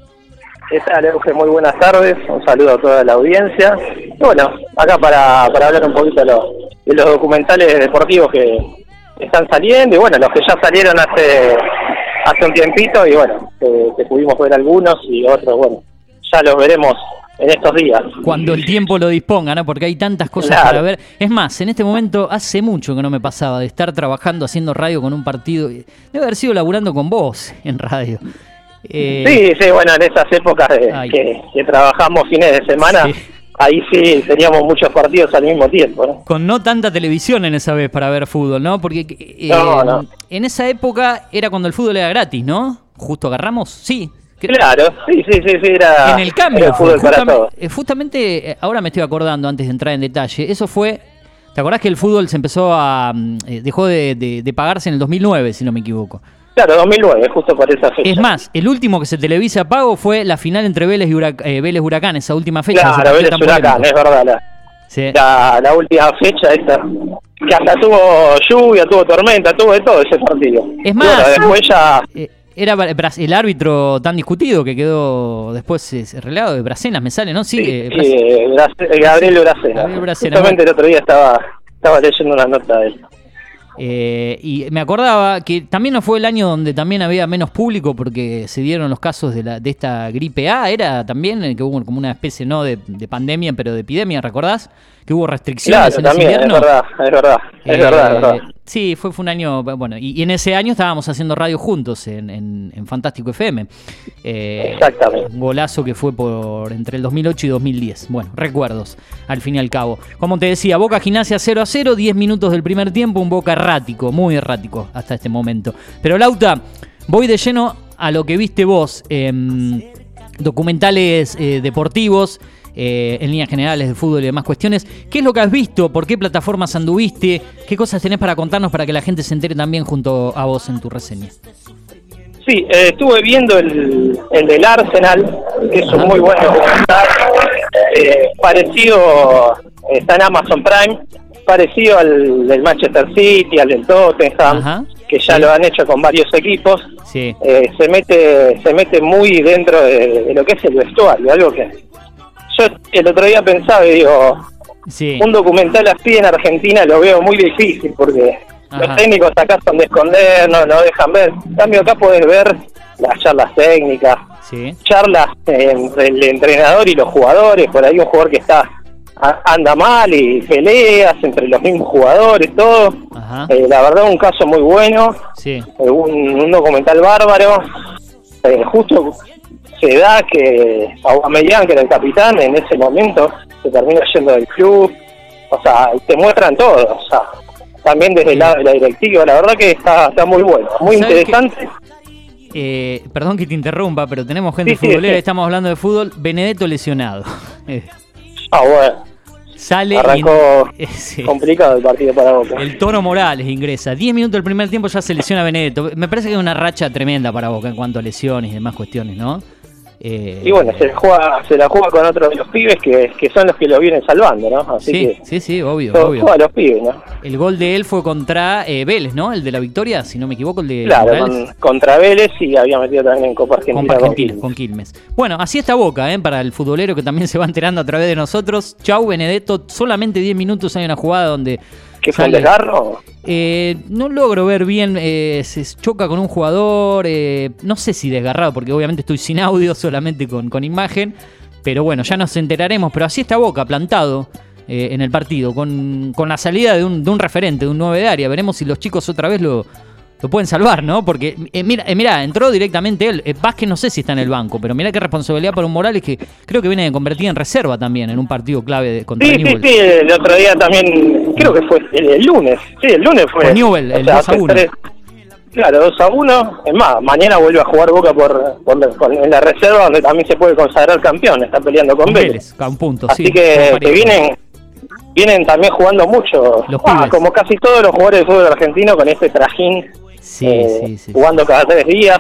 ¿Qué tal, Euge? Muy buenas tardes. Un saludo a toda la audiencia. Bueno, acá para, para hablar un poquito de los, de los documentales deportivos que están saliendo y bueno, los que ya salieron hace hace un tiempito y bueno, que, que pudimos ver algunos y otros, bueno, ya los veremos en estos días. Cuando el tiempo lo disponga, ¿no? Porque hay tantas cosas Claro. para ver. Es más, en este momento hace mucho que no me pasaba de estar trabajando haciendo radio con un partido. Debe haber sido laburando con vos en radio. Eh, Sí, sí, bueno, en esas épocas de- que, que trabajamos fines de semana, Sí. Ahí sí teníamos muchos partidos al mismo tiempo, ¿no? Con no tanta televisión en esa vez para ver fútbol, ¿no? Porque eh, No, no. en esa época era cuando el fútbol era gratis, ¿no? Justo agarramos, sí. Claro, sí, sí, sí, sí, era, en el cambio, fue, fútbol para justamente, todos. eh, justamente, eh, ahora me estoy acordando antes de entrar en detalle, eso fue, ¿te acordás que el fútbol se empezó a, mm, eh, dejó de, de- de pagarse en el 2009, si no me equivoco? Claro, 2009, justo por esa fecha. Es más, el último que se televisa a pago fue la final entre Vélez y Hurac- eh, Vélez Huracán, esa última fecha. Claro, Vélez Huracán, es verdad. La, Sí. la, la última fecha esta, que hasta tuvo lluvia, tuvo tormenta, tuvo de todo ese partido. Es más, bueno, después ya... Eh, era el árbitro tan discutido que quedó después eh, relegado de Bracenas, me sale, ¿no? Sí, eh, sí, Gabriel Bracena. Gabriel Bracena, Justamente el otro día estaba, estaba leyendo una nota de él. Eh, y me acordaba que también no fue el año donde también había menos público porque se dieron los casos de, la, de esta gripe A, era también el que hubo como una especie no de, de pandemia, pero de epidemia, ¿recordás? Que hubo restricciones Claro, en ese también, es invierno. verdad, es verdad, es Eh, verdad, es verdad. Sí, fue, fue un año, bueno, y, y en ese año estábamos haciendo radio juntos en, en- en Fantástico FM. Eh, Exactamente. Un golazo que fue por entre el 2008 y 2010. Bueno, recuerdos, al fin y al cabo. Como te decía, Boca Gimnasia 0 a 0, 10 minutos del primer tiempo, un Boca errático, muy errático hasta este momento. Pero Lauta, voy de lleno a lo que viste vos. em, documentales eh, deportivos, eh, en líneas generales de fútbol y demás cuestiones. ¿Qué es lo que has visto? ¿Por qué plataformas anduviste? ¿Qué cosas tenés para contarnos para que la gente se entere también junto a vos en tu reseña? Sí, eh, estuve viendo el, el del Arsenal, que es un muy buen documental, eh, parecido, está en Amazon Prime, parecido al del Manchester City, al del Tottenham, Ajá. que ya lo han hecho con varios equipos. Sí. Eh, se mete se mete muy dentro de, de lo que es el vestuario, algo que yo el otro día pensaba y digo, Sí. un documental así en Argentina lo veo muy difícil porque Ajá. los técnicos acá son de esconder, no, no dejan ver. En cambio acá podés ver las charlas técnicas, Sí. charlas entre el entrenador y los jugadores, por ahí un jugador que está anda mal y peleas entre los mismos jugadores, todo. Ajá. Eh, la verdad un caso muy bueno, Sí. eh, un, un documental bárbaro. Eh, justo se da que Aubameyang, que era el capitán, en ese momento se termina yendo del club. O sea, te muestran todo. O sea, también desde el lado de la directiva. La verdad que está, está muy bueno, muy ¿Sabes interesante. Eh, perdón que te interrumpa, pero tenemos gente Sí, futbolera, sí. estamos hablando de fútbol. Benedetto lesionado. Ah, bueno, Sale y- eh, complicado el partido para Boca. El Toro Morales ingresa. 10 minutos del primer tiempo ya se lesiona Benedetto. Me parece que es una racha tremenda para Boca en cuanto a lesiones y demás cuestiones, ¿no? Eh, Y bueno, se la juega, se la juega con otro de los pibes que, que son los que lo vienen salvando, ¿no? Así sí, que sí, sí, obvio, todo obvio. juega a los pibes, ¿no? El gol de él fue contra eh, Vélez, ¿no? El de la victoria, si no me equivoco, el de Claro, con- contra Vélez y había metido también en Copa Argentina. Copa con Quilmes. con Quilmes. Bueno, así está Boca, ¿eh? Para el futbolero que también se va enterando a través de nosotros. Chau, Benedetto. Solamente 10 minutos hay una jugada donde. ¿Qué fue sale- desgarro? Eh, no logro ver bien, eh, se choca con un jugador, eh, no sé si desgarrado, porque obviamente estoy sin audio, solamente con, con imagen, pero bueno, ya nos enteraremos, pero así está Boca, plantado en el partido, con, con la salida de un, de un referente, de un 9 de área, veremos si los chicos otra vez lo, lo pueden salvar, ¿no? Porque, eh, mira, eh, mira, entró directamente él, eh, Vázquez no sé si está en el banco, pero mira qué responsabilidad para un Morales que creo que viene convertida en reserva también, en un partido clave de, contra Sí, sí, Newell's. sí, el otro día también, creo que fue el, el lunes, sí, el lunes fue. Con Newell, el 2 a hace 1. tres- Claro, 2 a 1. Es más, mañana vuelve a jugar Boca por, en la reserva, donde también se puede consagrar campeón. Está peleando con, Con Vélez. Un punto, Así sí. que, vienen vienen también jugando mucho. Los Ah, como casi todos los jugadores de fútbol argentino con este trajín, Sí, eh, sí, sí. jugando cada tres días,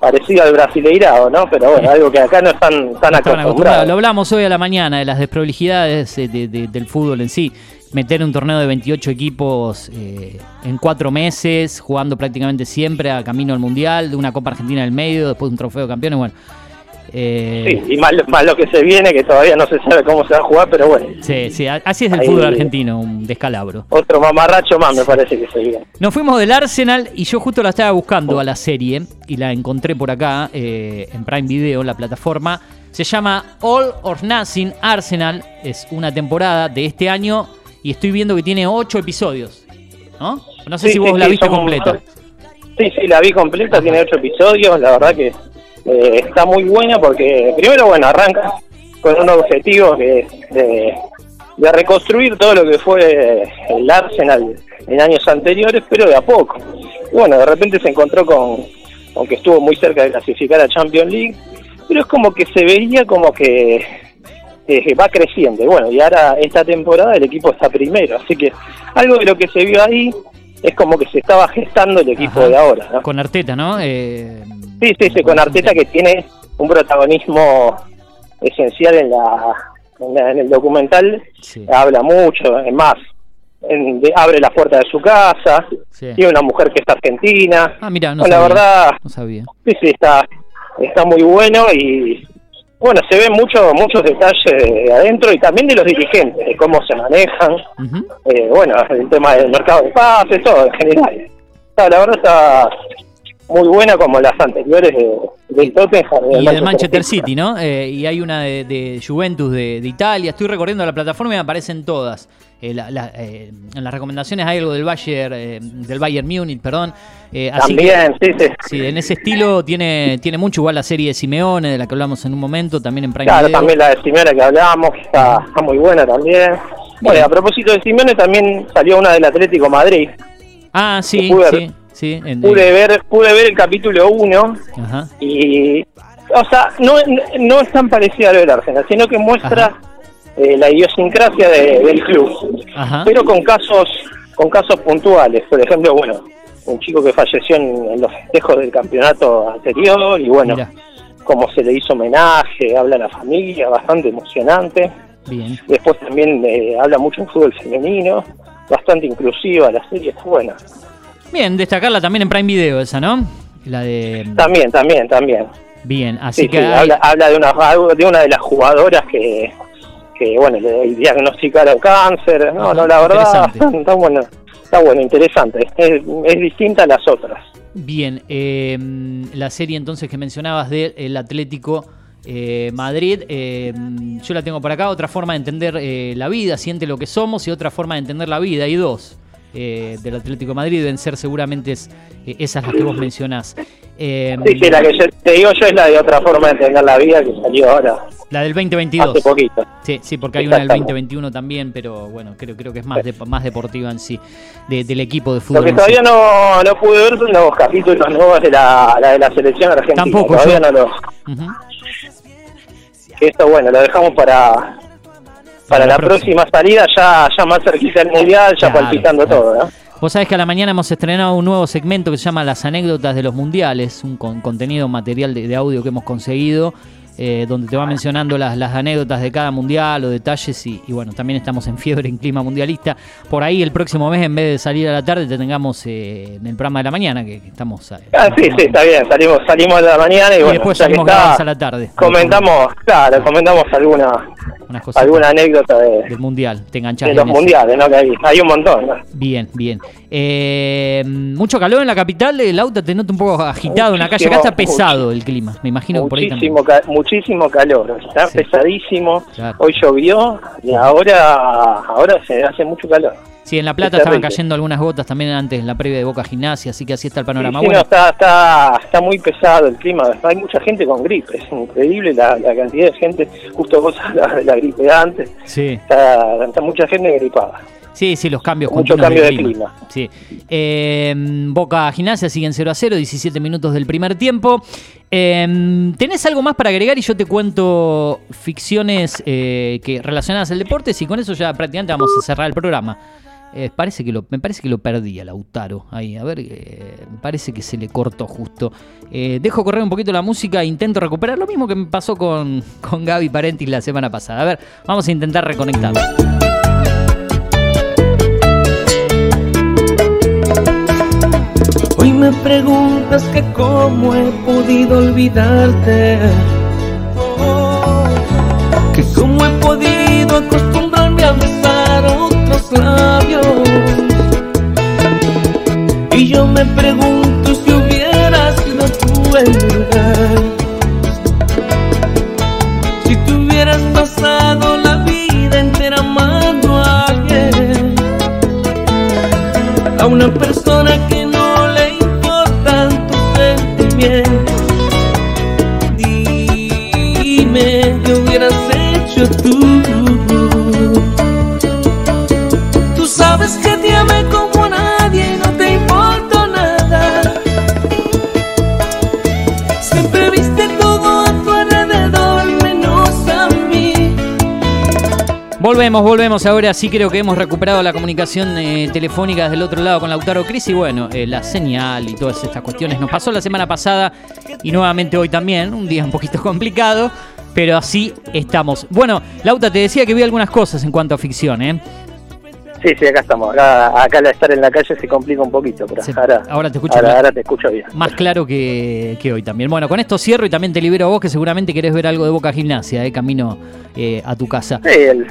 parecido al brasileirado, ¿no? Pero bueno, algo que acá no están tan acostumbrados. Lo hablamos hoy a la mañana de las desprolijidades eh, de- de- del fútbol en sí. Meter un torneo de 28 equipos eh, en cuatro meses, jugando prácticamente siempre a camino al mundial, de una Copa Argentina en el medio, después un trofeo de campeones. Bueno, eh, Sí, y más, más lo que se viene, que todavía no se sabe cómo se va a jugar, pero bueno, sí, sí, así es el Ahí- fútbol argentino, un descalabro. otro mamarracho más me parece que se viene. Nos fuimos del Arsenal y yo justo la estaba buscando a la serie y la encontré por acá eh, en Prime Video, la plataforma. Se llama All or Nothing Arsenal. Es una temporada de este año y estoy viendo que tiene ocho episodios. ¿No? No sé Sí, si vos sí, la sí, viste son- completa. Sí, sí, la vi completa, tiene ocho episodios, la verdad que eh, está muy buena porque primero, bueno, arranca con un objetivo que es de, de reconstruir todo lo que fue el Arsenal en años anteriores, pero de a poco. Y bueno, de repente se encontró con, con que estuvo muy cerca de clasificar a Champions League, pero es como que se veía como que eh, va creciendo. Y bueno, y ahora esta temporada el equipo está primero, así que algo de lo que se vio ahí es como que se estaba gestando el equipo Ajá. de ahora. ¿no? Con Arteta, ¿no? Eh, Sí, sí, sí, con Arteta que tiene un protagonismo esencial en la, en, la- en el documental, Sí. habla mucho, es más, en- de- abre la puerta de su casa, Sí. tiene una mujer que es argentina, Ah, mira, no Bueno, la verdad, No sabía. sí, sí, está, está muy bueno y bueno, se ven mucho, muchos detalles de adentro y también de los dirigentes, de cómo se manejan, eh, bueno, el tema del mercado de pases, todo en general. Está, la verdad está, muy buena como las anteriores de, del Tottenham Y del Manchester City, ¿no? Eh, y hay una de, de Juventus de, de Italia. Estoy recorriendo la plataforma y me aparecen todas. Eh, la- la- eh, en las recomendaciones hay algo del Bayern, eh, del Bayern Munich, perdón. Eh, así que- También, sí, sí. Sí, en ese estilo tiene, tiene mucho igual la serie de Simeone, de la que hablamos en un momento, también en Prime Claro, Video. también la de Simeone que hablábamos, está, está muy buena también. Bueno, a propósito de Simeone también salió una del Atlético Madrid. Ah, sí, sí, sí. en- Pude ver, pude ver el capítulo 1 Ajá. y, o sea, no, no es tan parecida a lo del Arsenal, sino que muestra eh, la idiosincrasia de- del club, Ajá. pero con casos, con casos puntuales. Por ejemplo, bueno, un chico que falleció en, en los festejos del campeonato anterior y bueno, Mira. cómo se le hizo homenaje, habla la familia, bastante emocionante. Bien. Después también eh, habla mucho de fútbol femenino, bastante inclusiva, la serie es buena. Bien, destacarla también en Prime Video esa, ¿no? La de... También, también, también. Bien, así Sí, que sí, hay- habla, habla de una de una de las jugadoras que, que bueno, le diagnosticaron cáncer. No, no, la verdad está, bueno, está bueno, interesante. Es, es distinta a las otras. Bien, eh, la serie entonces que mencionabas del Atlético eh, Madrid, eh, yo la tengo por acá, otra forma de entender eh, la vida, siente lo que somos y otra forma de entender la vida, hay dos eh, del Atlético de Madrid, deben ser seguramente es- eh, esas las que vos mencionás. Eh, Sí, sí, la que yo- te digo yo es la de otra forma de entender la vida que salió ahora, la del 2022. hace poquito. Sí, sí, porque hay una del Exactamente. 2021 también, pero bueno, creo, creo que es más, de- más deportiva en sí, de- del equipo de fútbol. Lo que sí. todavía no, no pude ver son los capítulos nuevos de la, la de la selección argentina. Tampoco, todavía yo- no los... Esto bueno lo dejamos para para la la, próxima. próxima. salida ya ya más cerquita del mundial ya Claro, palpitando claro. todo ¿no? Vos sabés que a la mañana hemos estrenado un nuevo segmento que se llama Las anécdotas de los mundiales, un con- contenido material de, de audio que hemos conseguido, eh, donde te va mencionando las, las anécdotas de cada mundial o detalles y, y bueno, también estamos en fiebre en clima mundialista. Por ahí el próximo mes, en vez de salir a la tarde, te tengamos eh, en el programa de la mañana, que, que estamos... eh, ah, sí sí está bien salimos salimos de la mañana y, y bueno después salimos está, a la tarde. comentamos claro comentamos alguna alguna anécdota de, del mundial, te enganchás de los mundiales no que hay, hay un montón ¿no? Bien, bien. Eh, mucho calor en la capital, el auto te nota un poco agitado en la calle. Acá Muchísimo, está pesado el clima, me imagino que por ahí también. muchísimo ca- muchísimo calor está Sí. pesadísimo Claro. hoy llovió y ahora ahora se hace mucho calor Sí, en La Plata Es estaban cayendo algunas gotas también antes en la previa de Boca Gimnasia, así que así está el panorama. Sí, no, bueno, está, está, está muy pesado el clima. Hay mucha gente con gripe. Es increíble la, la cantidad de gente. Justo vos de la gripe antes. sí, Está, está mucha gente gripada. Sí, sí, los cambios Mucho continuos cambio de clima. clima. Sí. Eh, Boca Gimnasia siguen 0 a 0, 17 minutos del primer tiempo. Eh, ¿Tenés algo más para agregar y yo te cuento ficciones eh, que relacionadas al deporte? Y con eso ya prácticamente vamos a cerrar el programa. Eh, parece que lo, me parece que lo perdí a Lautaro ahí. A ver, eh, me parece que se le cortó justo. Eh, dejo correr un poquito la música e intento recuperar lo mismo que me pasó con, con Gaby Parentis la semana pasada. A ver, vamos a intentar reconectar. Hoy me preguntas que cómo he podido olvidarte. Que cómo he podido acostumbrarme a besar otros labios. Y yo me pregunto si hubieras sido en mi lugar. Si tú hubieras pasado la vida entera amando a alguien a una persona Volvemos, volvemos. Ahora sí creo que hemos recuperado la comunicación eh, telefónica desde el otro lado con Lautaro Cris y bueno, eh, la señal y todas estas cuestiones nos pasó la semana pasada y nuevamente hoy también, un día un poquito complicado, pero así estamos. Bueno, Lauta, te decía que vi algunas cosas en cuanto a ficción, ¿eh? Sí, sí, acá estamos. Acá, acá al estar en la calle se complica un poquito, pero ahora, ahora te escucho ahora, bien. ahora te escucho bien. Más claro que, que hoy también. Bueno, con esto cierro y también te libero a vos que seguramente querés ver algo de Boca Gimnasia, ¿eh? Camino eh, a tu casa. Sí, el,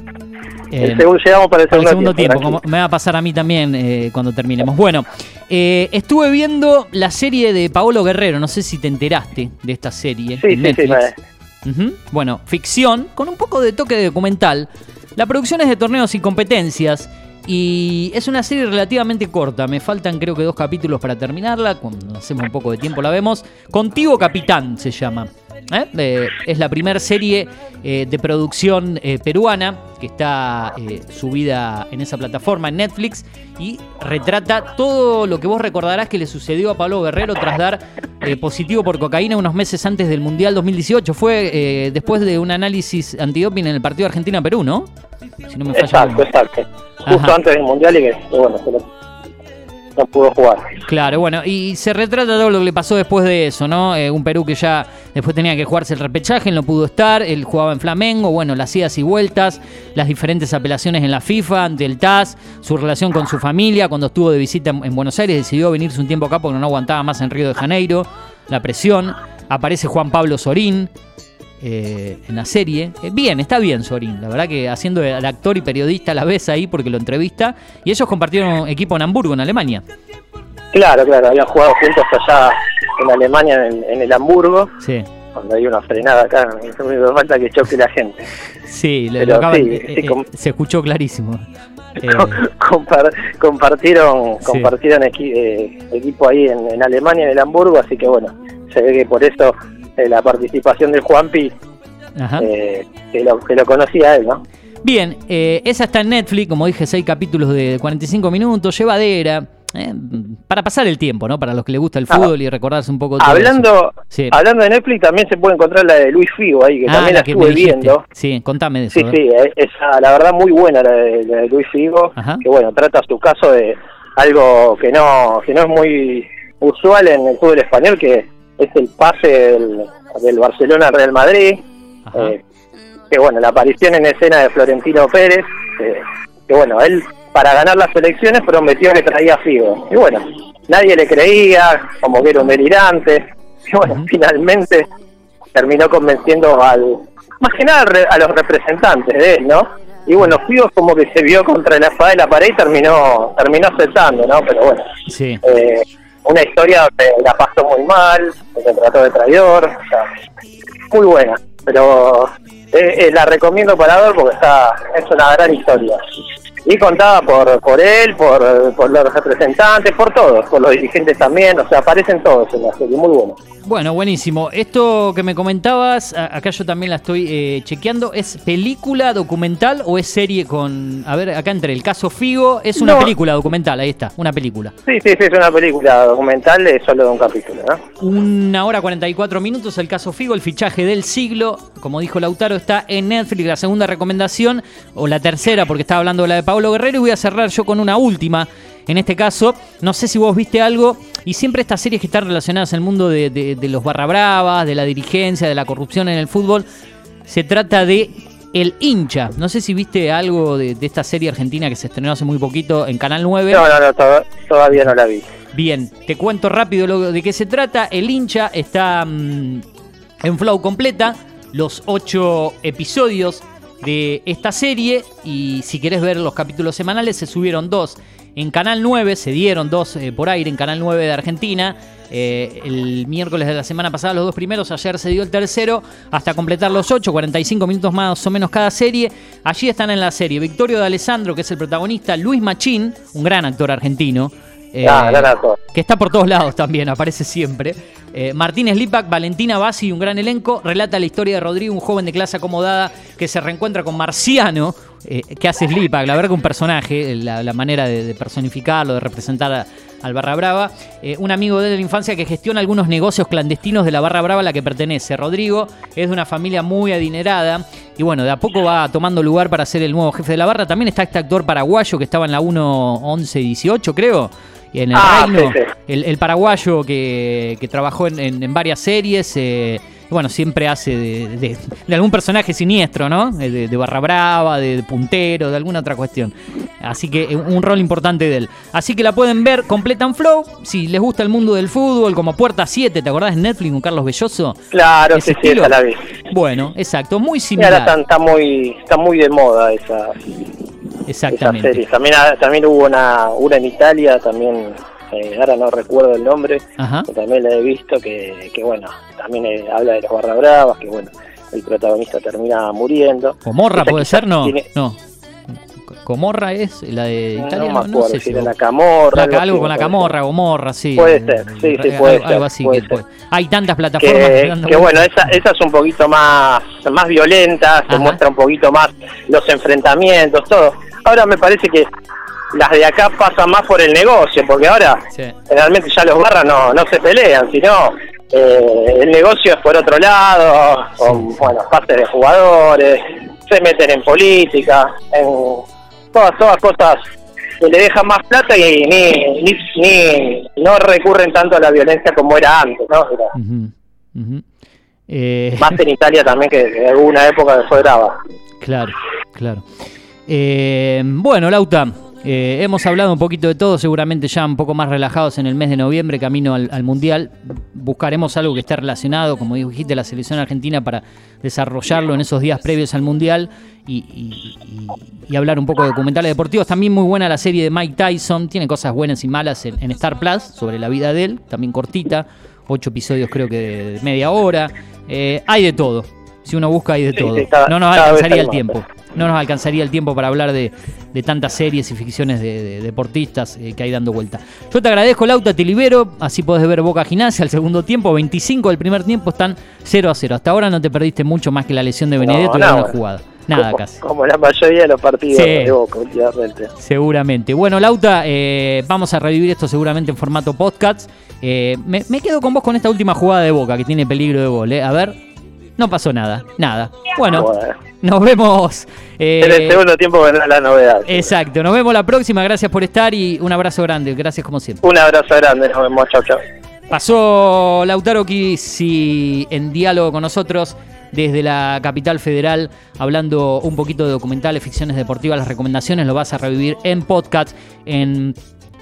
Eh, El segundo, llegamos para el para el segundo, segundo tiempo, como me va a pasar a mí también eh, cuando terminemos. Bueno, eh, estuve viendo la serie de Paolo Guerrero, no sé si te enteraste de esta serie. Sí, en sí, sí. Bueno, ficción con un poco de toque de documental. La producción es de torneos y competencias. Y es una serie relativamente corta. Me faltan creo que dos capítulos para terminarla. Cuando hacemos un poco de tiempo la vemos. Contigo Capitán se llama. ¿Eh? Eh, es la primera serie eh, de producción eh, peruana que está subida en esa plataforma en Netflix y retrata todo lo que vos recordarás que le sucedió a Pablo Guerrero tras dar positivo por cocaína unos meses antes del Mundial 2018. Fue después de un análisis antidoping en el partido Argentina-Perú, ¿no? Si no me falla la Exacto, exacto. Justo. Antes del mundial y que, bueno, no pudo jugar. Claro, bueno, y se retrata todo lo que le pasó después de eso, ¿no? Eh, un Perú que ya después tenía que jugarse el repechaje, no pudo estar, él jugaba en Flamengo, bueno, las idas y vueltas, las diferentes apelaciones en la FIFA, ante el TAS, su relación con su familia, cuando estuvo de visita en, en Buenos Aires, decidió venirse un tiempo acá porque no aguantaba más en Río de Janeiro, la presión, aparece Juan Pablo Sorín. Eh, en la serie. Eh, bien, está bien Sorín. La verdad que haciendo el actor y periodista a la vez ahí porque lo entrevista. Y ellos compartieron equipo en Hamburgo, en Alemania. Claro, claro, habían jugado juntos allá en Alemania, en, en el Hamburgo, Sí. cuando hay una frenada acá, no me falta que choque la gente. Sí, lo, Pero lo acaban- sí, eh, sí, eh, se escuchó clarísimo. Eh, Compar- compartieron Sí. compartieron equi- equipo ahí en, en Alemania, en el Hamburgo, así que bueno, se ve que por eso eh, la participación del Juanpi, ajá. eh, que, lo, que lo conocía él, ¿no? Bien, eh, esa está en Netflix, como dije, seis capítulos de 45 minutos, llevadera, eh, para pasar el tiempo, ¿no? Para los que les gusta el Ah. fútbol y recordarse un poco todo Hablando. Sí. hablando de Netflix, también se puede encontrar la de Luis Figo ahí, que Ah, también la, que estuve viendo. Sí, contame de eso. Sí, sí, esa, la verdad muy buena la de, la de Luis Figo, Ajá. que bueno, trata su caso de algo que no que no es muy usual en el fútbol español, que es el pase del, del Barcelona al Real Madrid, eh, que bueno, la aparición en escena de Florentino Pérez, que, que bueno, él para ganar las elecciones prometió que traía a Figo, y bueno, nadie le creía, como que era un delirante, y bueno, finalmente terminó convenciendo al más que nada a los representantes de él, ¿no? Y bueno, Figo como que se vio contra la espada de la pared y terminó terminó aceptando, ¿no? Pero bueno, Sí. eh, una historia donde la pasó muy mal, se trató de traidor, o sea, muy buena, pero eh, eh, la recomiendo para ver porque está es una gran historia. Y contada por por él, por, por los representantes, por todos, por los dirigentes también, o sea, aparecen todos en la serie, muy bueno. Bueno, buenísimo. Esto que me comentabas, acá yo también la estoy eh, chequeando, ¿es película documental o es serie con... A ver, acá entre el caso Figo, es una No. película documental, ahí está, una película. Sí, sí, sí, es una película documental de solo de un capítulo, ¿no? Una hora 44 minutos, el caso Figo, el fichaje del siglo. Como dijo Lautaro, está en Netflix. La segunda recomendación, o la tercera, porque estaba hablando de la de Pablo Guerrero. Y voy a cerrar yo con una última. En este caso, no sé si vos viste algo. Y siempre estas series que están relacionadas al mundo de, de- de los barra bravas, de la dirigencia, de la corrupción en el fútbol. Se trata de El hincha. No sé si viste algo de, de esta serie argentina que se estrenó hace muy poquito en Canal 9. No, no, no, to- todavía no la vi. Bien, te cuento rápido lo, de qué se trata. El hincha está mm, en flow completa, los ocho episodios de esta serie. Y si querés ver los capítulos semanales, se subieron dos en Canal 9, se dieron dos eh, por aire en Canal 9 de Argentina. Eh, el miércoles de la semana pasada los dos primeros, ayer se dio el tercero, hasta completar los ocho, 45 minutos más o menos cada serie. Allí están en la serie Victorio de Alessandro, que es el protagonista, Luis Machín, un gran actor argentino. Eh, Ah, que está por todos lados también, aparece siempre. Eh, Martínez Lipak, Valentina Bassi, un gran elenco, relata la historia de Rodrigo, un joven de clase acomodada que se reencuentra con Marciano, eh, que hace Lipak, la verdad que un personaje, la, la manera de, de personificarlo, de representar a- al Barra Brava, eh, un amigo de la infancia que gestiona algunos negocios clandestinos de la Barra Brava a la que pertenece. Rodrigo es de una familia muy adinerada y bueno, de a poco va tomando lugar para ser el nuevo jefe de la barra. También está este actor paraguayo que estaba en la 1 11 18 creo. Y en el Ah, reino, sí, sí. el, el paraguayo que, que trabajó en, en- en varias series, eh, bueno, siempre hace de, de- de algún personaje siniestro, ¿no? Eh, De, de barra brava, de, de puntero, de alguna otra cuestión. Así que eh, un rol importante de él. Así que la pueden ver completa en Flow. Si les gusta el mundo del fútbol, como Puerta 7, ¿te acordás en Netflix con Carlos Belloso? Claro, ¿Ese sí, sí, estilo? esa la vi. Bueno, exacto, muy Y ahora similar. está, está muy está muy de moda esa Exactamente. series. También, ha- también hubo una, una en Italia, también, eh, ahora no recuerdo el nombre, Ajá. que también la he visto, que, que bueno, también eh, habla de los barra bravas, que bueno, el protagonista termina muriendo. Comorra Esa puede ser, no. tiene- No. Comorra es la de No Italia. me No, acuerdo sé si la Camorra. La- algo algo así, con la. Camorra, Gomorra, sí. Puede ser, sí, sí, Algo- puede algo ser, así. puede que ser. puede- Hay tantas plataformas que, bueno, esa, esa es un poquito más, más violenta, se muestra un poquito más los enfrentamientos, todo. Ahora me parece que las de acá pasan más por el negocio, porque ahora Sí. generalmente ya los barras no, no se pelean, sino eh, el negocio es por otro lado, con bueno, pases de jugadores, se meten en política, en todas, todas cosas que le dejan más plata y ni, ni, ni no recurren tanto a la violencia como era antes, ¿no? Era Ujú, ujú. Eh, más en Italia también que en alguna época fue brava. Claro, claro. Eh, bueno, Lauta, eh, hemos hablado un poquito de todo, seguramente ya un poco más relajados en el mes de noviembre, camino al, al Mundial. Buscaremos algo que esté relacionado, como dijiste, la selección argentina para desarrollarlo en esos días previos al Mundial y, hablar un poco de documentales deportivos. También muy buena la serie de Mike Tyson, tiene cosas buenas y malas en, en Star Plus sobre la vida de él, también cortita, ocho episodios creo que de media hora. Eh, hay de todo. Si uno busca hay de Sí, todo. sí, cada- no nos alcanzaría el tiempo. No nos alcanzaría el tiempo para hablar de, de tantas series y ficciones de, de deportistas eh, que hay dando vuelta. Yo te agradezco, Lauta, te libero. Así podés ver Boca Gimnasia al segundo tiempo. 25 del primer tiempo están 0 a 0. Hasta ahora no te perdiste mucho más que la lesión de Benedetto y no, una bueno. jugada. Nada como, casi. Como la mayoría de los partidos Sí. de Boca últimamente. Seguramente. Bueno, Lauta, eh, vamos a revivir esto seguramente en formato podcast. Eh, me, me quedo con vos con esta última jugada de Boca que tiene peligro de gol. eh. A ver, no pasó nada. Nada. Bueno, Bueno, nos vemos. eh, en el segundo tiempo vendrá la novedad. Exacto, nos vemos la próxima, gracias por estar y un abrazo grande, gracias como siempre. Un abrazo grande, nos vemos, chau chau. Pasó Lautaro Kisi en diálogo con nosotros desde la capital federal, hablando un poquito de documentales, ficciones deportivas, las recomendaciones, lo vas a revivir en podcast, en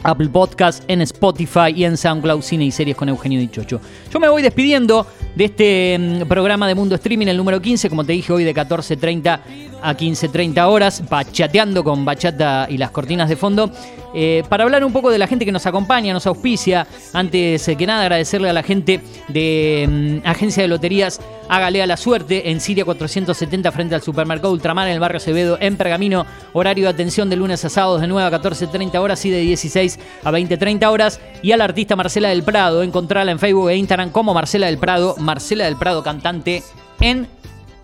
Apple Podcast, en Spotify y en SoundCloud Cine y Series con Eugenio Dichocho. Yo me voy despidiendo de este mm, programa de Mundo Streaming, el número 15, como te dije hoy de 14.30 a 15.30 horas, bachateando con bachata y las cortinas de fondo, eh, para hablar un poco de la gente que nos acompaña, nos auspicia. Antes que nada, agradecerle a la gente de mm, Agencia de Loterías Hágale a la Suerte en Siria 470 frente al supermercado Ultramar en el barrio Acevedo en Pergamino. Horario de atención de lunes a sábados de 9 a 14.30 horas y de 16 a 20.30 horas. Y a la artista Marcela del Prado, encontrarla en Facebook e Instagram como Marcela del Prado, Marcela del Prado cantante en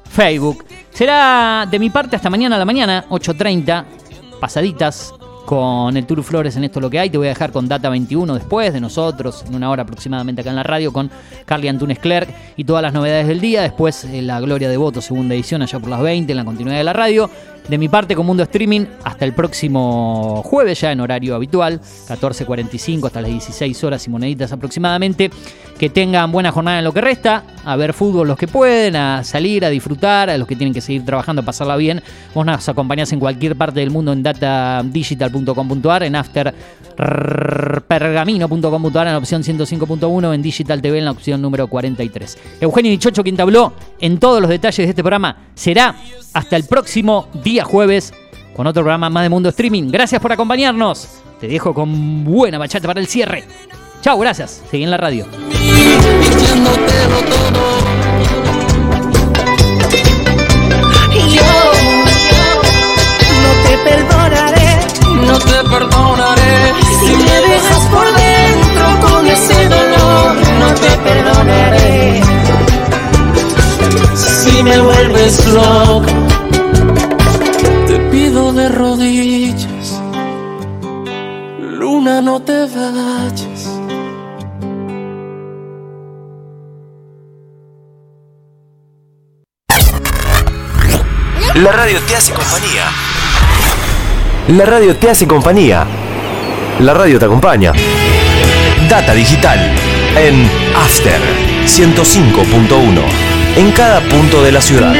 Facebook. Será de mi parte hasta mañana a la mañana, 8.30, pasaditas con el Turu Flores en esto lo que hay. Te voy a dejar con Data 21 después de nosotros, en una hora aproximadamente acá en la radio, con Carly Antunes Clerc y todas las novedades del día. Después eh, la Gloria de Voto, segunda edición, allá por las 20, en la continuidad de la radio. De mi parte, con Mundo Streaming, hasta el próximo jueves, ya en horario habitual, 14.45 hasta las 16 horas y moneditas aproximadamente. Que tengan buena jornada en lo que resta, a ver fútbol los que pueden, a salir, a disfrutar, a los que tienen que seguir trabajando, a pasarla bien. Vos nos acompañás en cualquier parte del mundo en en afterpergamino.com.ar, en opción 105.1, en Digital TV en la opción número 43. Eugenio Dichocho, quien te habló en todos los detalles de este programa, será hasta el próximo día jueves con otro programa más de Mundo Streaming. Gracias por acompañarnos. Te dejo con buena bachata para el cierre. Chao, gracias. Seguí en la radio. Yo no te perdonaré No te perdonaré si me dejas por dentro con ese dolor. No te perdonaré si me vuelves loco. Te pido de rodillas, luna, no te vayas. La radio te hace compañía. La radio te hace compañía. La radio te acompaña. Data digital en After 105.1 en cada punto de la ciudad.